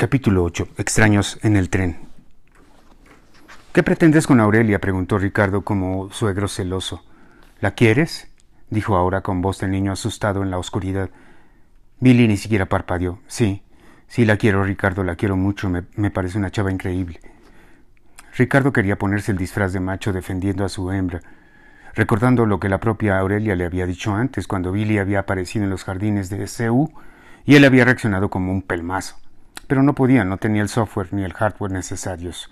Capítulo 8. Extraños en el tren. ¿Qué pretendes con Aurelia? preguntó Ricardo como suegro celoso. ¿La quieres? dijo ahora con voz de niño asustado en la oscuridad. Billy ni siquiera parpadeó. Sí, sí la quiero, Ricardo, la quiero mucho, me, me parece una chava increíble. Ricardo quería ponerse el disfraz de macho defendiendo a su hembra, recordando lo que la propia Aurelia le había dicho antes, cuando Billy había aparecido en los jardines de S.U. y él había reaccionado como un pelmazo pero no podía, no tenía el software ni el hardware necesarios.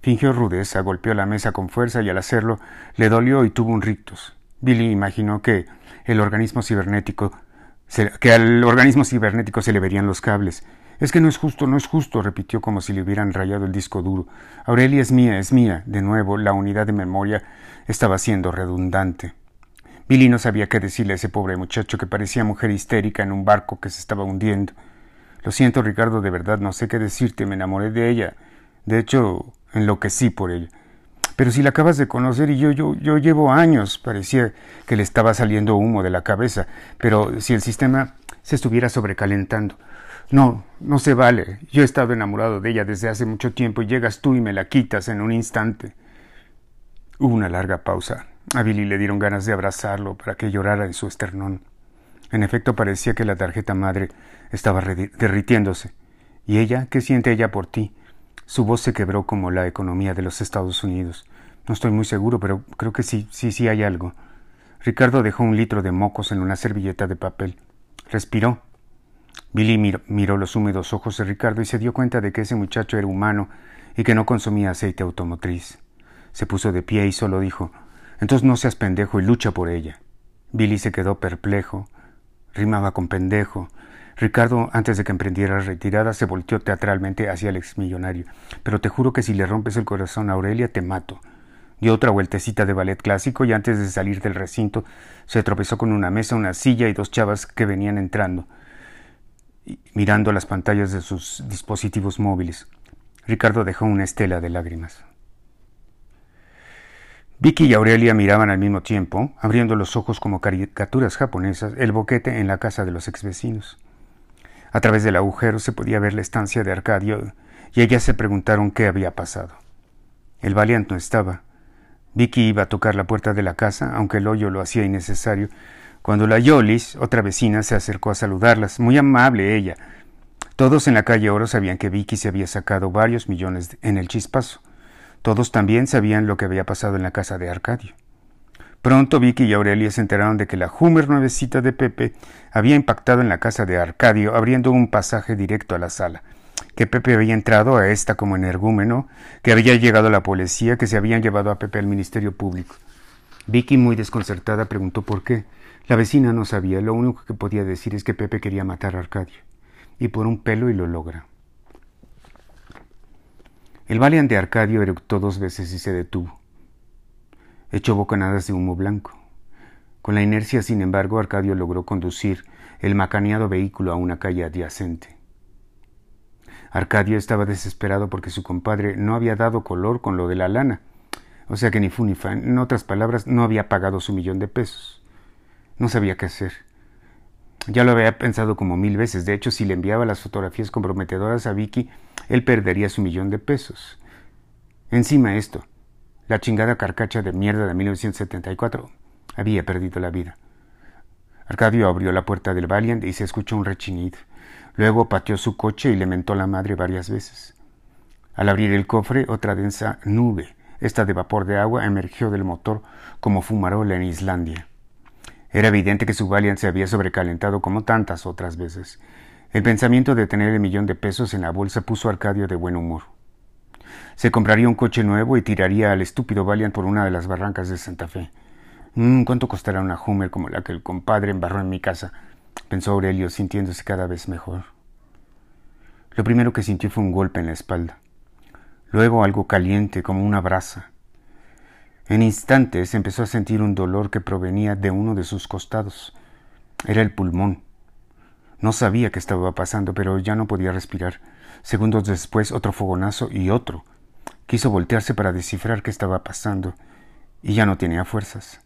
Fingió rudeza, golpeó la mesa con fuerza y al hacerlo le dolió y tuvo un rictus. Billy imaginó que el organismo cibernético que al organismo cibernético se le verían los cables. Es que no es justo, no es justo, repitió como si le hubieran rayado el disco duro. Aurelia es mía, es mía. De nuevo, la unidad de memoria estaba siendo redundante. Billy no sabía qué decirle a ese pobre muchacho que parecía mujer histérica en un barco que se estaba hundiendo. Lo siento, Ricardo, de verdad no sé qué decirte, me enamoré de ella. De hecho, enloquecí por ella. Pero si la acabas de conocer y yo, yo, yo llevo años, parecía que le estaba saliendo humo de la cabeza, pero si el sistema se estuviera sobrecalentando. No, no se vale. Yo he estado enamorado de ella desde hace mucho tiempo y llegas tú y me la quitas en un instante. Hubo una larga pausa. A Billy le dieron ganas de abrazarlo para que llorara en su esternón. En efecto, parecía que la tarjeta madre estaba derritiéndose. ¿Y ella? ¿Qué siente ella por ti? Su voz se quebró como la economía de los Estados Unidos. No estoy muy seguro, pero creo que sí, sí, sí hay algo. Ricardo dejó un litro de mocos en una servilleta de papel. Respiró. Billy miró, los húmedos ojos de Ricardo y se dio cuenta de que ese muchacho era humano y que no consumía aceite automotriz. Se puso de pie y solo dijo Entonces no seas pendejo y lucha por ella. Billy se quedó perplejo, rimaba con pendejo. Ricardo, antes de que emprendiera la retirada, se volteó teatralmente hacia el exmillonario. Pero te juro que si le rompes el corazón a Aurelia, te mato. Dio otra vueltecita de ballet clásico y antes de salir del recinto se tropezó con una mesa, una silla y dos chavas que venían entrando, mirando las pantallas de sus dispositivos móviles. Ricardo dejó una estela de lágrimas. Vicky y Aurelia miraban al mismo tiempo, abriendo los ojos como caricaturas japonesas, el boquete en la casa de los exvecinos. A través del agujero se podía ver la estancia de Arcadio y ellas se preguntaron qué había pasado. El Valiant no estaba. Vicky iba a tocar la puerta de la casa, aunque el hoyo lo hacía innecesario, cuando la Yolis, otra vecina, se acercó a saludarlas. Muy amable ella. Todos en la calle Oro sabían que Vicky se había sacado varios millones en el chispazo. Todos también sabían lo que había pasado en la casa de Arcadio. Pronto Vicky y Aurelia se enteraron de que la Hummer nuevecita de Pepe había impactado en la casa de Arcadio, abriendo un pasaje directo a la sala, que Pepe había entrado a esta como energúmeno, que había llegado la policía, que se habían llevado a Pepe al Ministerio Público. Vicky, muy desconcertada, preguntó por qué. La vecina no sabía, lo único que podía decir es que Pepe quería matar a Arcadio, y por un pelo y lo logra. El Valiant de Arcadio eructó dos veces y se detuvo. Echó bocanadas de humo blanco. Con la inercia, sin embargo, Arcadio logró conducir el macaneado vehículo a una calle adyacente. Arcadio estaba desesperado porque su compadre no había dado color con lo de la lana, o sea que ni fu ni fan, en otras palabras, no había pagado su millón de pesos. No sabía qué hacer. Ya lo había pensado como mil veces. De hecho, si le enviaba las fotografías comprometedoras a Vicky, él perdería su millón de pesos. Encima esto, la chingada carcacha de mierda de 1974 había perdido la vida. Arcadio abrió la puerta del Valiant y se escuchó un rechinido. Luego pateó su coche y le mentó la madre varias veces. Al abrir el cofre, otra densa nube, esta de vapor de agua, emergió del motor como fumarola en Islandia. Era evidente que su Valiant se había sobrecalentado como tantas otras veces. El pensamiento de tener el millón de pesos en la bolsa puso a Arcadio de buen humor. Se compraría un coche nuevo y tiraría al estúpido Valiant por una de las barrancas de Santa Fe. Mm, ¿Cuánto costará una Hummer como la que el compadre embarró en mi casa? pensó Aurelio, sintiéndose cada vez mejor. Lo primero que sintió fue un golpe en la espalda. Luego algo caliente, como una brasa. En instantes empezó a sentir un dolor que provenía de uno de sus costados. Era el pulmón. No sabía qué estaba pasando, pero ya no podía respirar. Segundos después otro fogonazo y otro. Quiso voltearse para descifrar qué estaba pasando, y ya no tenía fuerzas.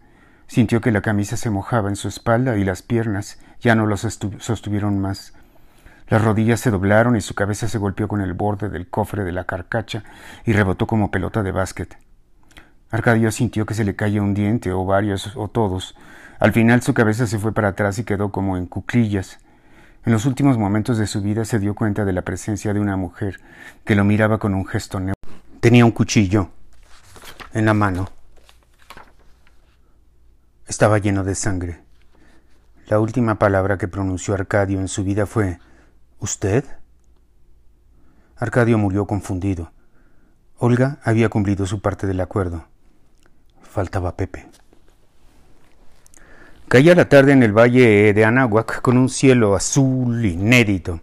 Sintió que la camisa se mojaba en su espalda y las piernas ya no los sostuvieron más. Las rodillas se doblaron y su cabeza se golpeó con el borde del cofre de la carcacha y rebotó como pelota de básquet. Arcadio sintió que se le caía un diente o varios o todos. Al final su cabeza se fue para atrás y quedó como en cuclillas. En los últimos momentos de su vida se dio cuenta de la presencia de una mujer que lo miraba con un gesto neutro. Tenía un cuchillo en la mano. Estaba lleno de sangre. La última palabra que pronunció Arcadio en su vida fue ¿Usted? Arcadio murió confundido. Olga había cumplido su parte del acuerdo. Faltaba Pepe. Caía la tarde en el valle de Anáhuac con un cielo azul inédito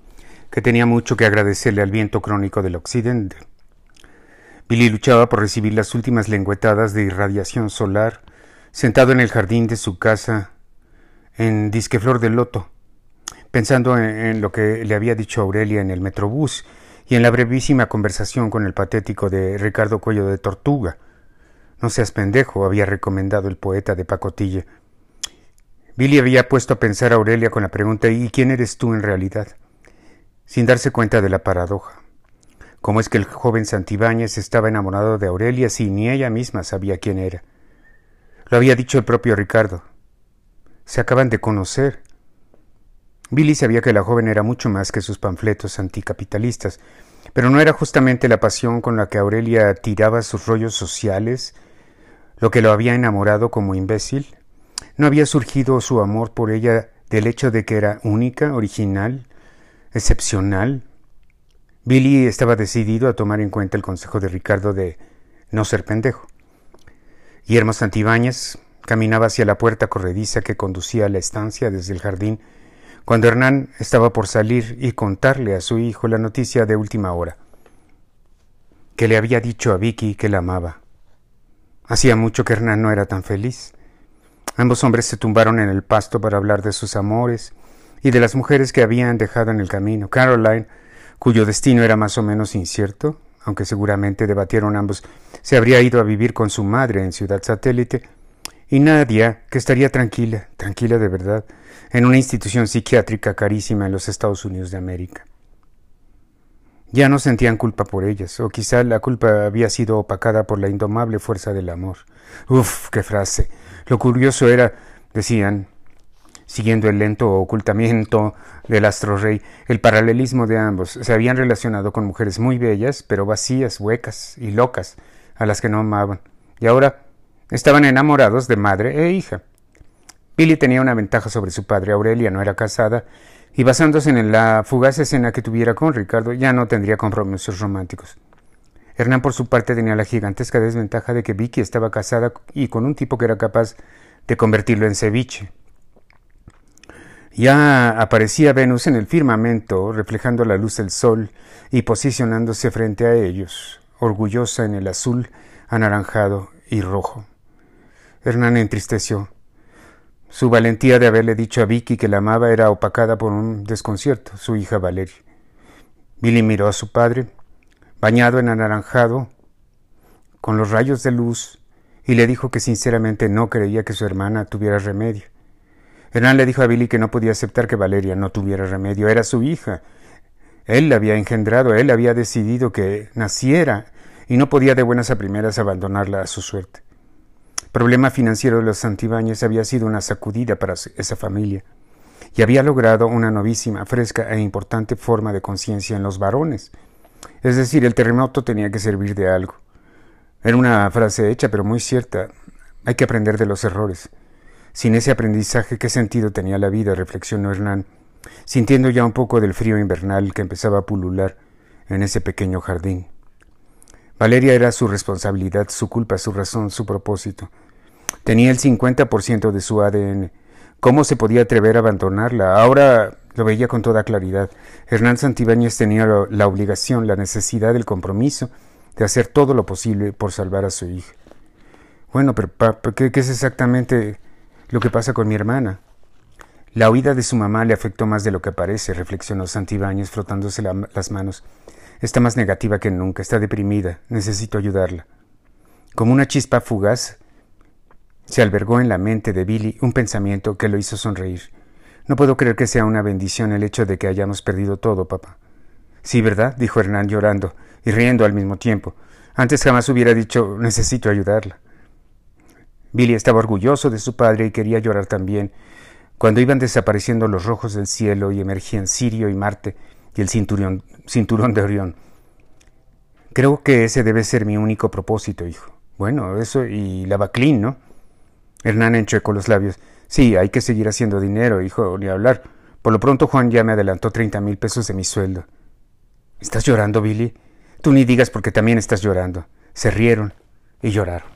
que tenía mucho que agradecerle al viento crónico del occidente. Billy luchaba por recibir las últimas lengüetadas de irradiación solar, sentado en el jardín de su casa en Disqueflor del Loto, pensando en, lo que le había dicho Aurelia en el metrobús y en la brevísima conversación con el patético de Ricardo Cuello de Tortuga. No seas pendejo, había recomendado el poeta de pacotilla. Billy había puesto a pensar a Aurelia con la pregunta ¿y quién eres tú en realidad? sin darse cuenta de la paradoja. ¿Cómo es que el joven Santibáñez estaba enamorado de Aurelia si ni ella misma sabía quién era? Lo había dicho el propio Ricardo. Se acaban de conocer. Billy sabía que la joven era mucho más que sus panfletos anticapitalistas, pero no era justamente la pasión con la que Aurelia tiraba sus rollos sociales lo que lo había enamorado como imbécil. No había surgido su amor por ella del hecho de que era única, original, excepcional. Billy estaba decidido a tomar en cuenta el consejo de Ricardo de no ser pendejo. Guillermo Santibáñez caminaba hacia la puerta corrediza que conducía a la estancia desde el jardín cuando Hernán estaba por salir y contarle a su hijo la noticia de última hora, que le había dicho a Vicky que la amaba. Hacía mucho que Hernán no era tan feliz. Ambos hombres se tumbaron en el pasto para hablar de sus amores y de las mujeres que habían dejado en el camino. Caroline, cuyo destino era más o menos incierto, aunque seguramente debatieron ambos, se habría ido a vivir con su madre en Ciudad Satélite, y Nadia, que estaría tranquila, tranquila de verdad, en una institución psiquiátrica carísima en los Estados Unidos de América. Ya no sentían culpa por ellas, o quizá la culpa había sido opacada por la indomable fuerza del amor. Uf, qué frase. Lo curioso era, decían, siguiendo el lento ocultamiento del astro rey, el paralelismo de ambos. Se habían relacionado con mujeres muy bellas, pero vacías, huecas y locas, a las que no amaban. Y ahora estaban enamorados de madre e hija. Billy tenía una ventaja sobre su padre. Aurelia no era casada y basándose en la fugaz escena que tuviera con Ricardo, ya no tendría compromisos románticos. Hernán, por su parte, tenía la gigantesca desventaja de que Vicky estaba casada y con un tipo que era capaz de convertirlo en ceviche. Ya aparecía Venus en el firmamento, reflejando la luz del sol y posicionándose frente a ellos, orgullosa en el azul, anaranjado y rojo. Hernán entristeció. Su valentía de haberle dicho a Vicky que la amaba era opacada por un desconcierto, su hija Valeria. Billy miró a su padre, bañado en anaranjado, con los rayos de luz, y le dijo que sinceramente no creía que su hermana tuviera remedio. Hernán le dijo a Billy que no podía aceptar que Valeria no tuviera remedio, era su hija. Él la había engendrado, él había decidido que naciera, y no podía de buenas a primeras abandonarla a su suerte problema financiero de los Santibáñez había sido una sacudida para esa familia y había logrado una novísima, fresca e importante forma de conciencia en los varones. Es decir, el terremoto tenía que servir de algo. Era una frase hecha, pero muy cierta. Hay que aprender de los errores. Sin ese aprendizaje, ¿qué sentido tenía la vida? reflexionó Hernán, sintiendo ya un poco del frío invernal que empezaba a pulular en ese pequeño jardín. Valeria era su responsabilidad, su culpa, su razón, su propósito. Tenía el 50% de su ADN. ¿Cómo se podía atrever a abandonarla? Ahora lo veía con toda claridad. Hernán Santibáñez tenía la obligación, la necesidad, el compromiso de hacer todo lo posible por salvar a su hija. Bueno, pero ¿qué, es exactamente lo que pasa con mi hermana? La huida de su mamá le afectó más de lo que parece, reflexionó Santibáñez frotándose las manos. Está más negativa que nunca, está deprimida, necesito ayudarla. Como una chispa fugaz, se albergó en la mente de Billy un pensamiento que lo hizo sonreír. No puedo creer que sea una bendición el hecho de que hayamos perdido todo, papá. Sí, ¿verdad? dijo Hernán llorando y riendo al mismo tiempo. Antes jamás hubiera dicho necesito ayudarla. Billy estaba orgulloso de su padre y quería llorar también. Cuando iban desapareciendo los rojos del cielo y emergían Sirio y Marte y el cinturón, cinturón de Orión. Creo que ese debe ser mi único propósito, hijo. Bueno, eso y la Baclín, ¿no? Hernán enchuecó los labios. Sí, hay que seguir haciendo dinero, hijo, ni hablar. Por lo pronto Juan ya me adelantó treinta mil pesos de mi sueldo. ¿Estás llorando, Billy? Tú ni digas porque también estás llorando. Se rieron y lloraron.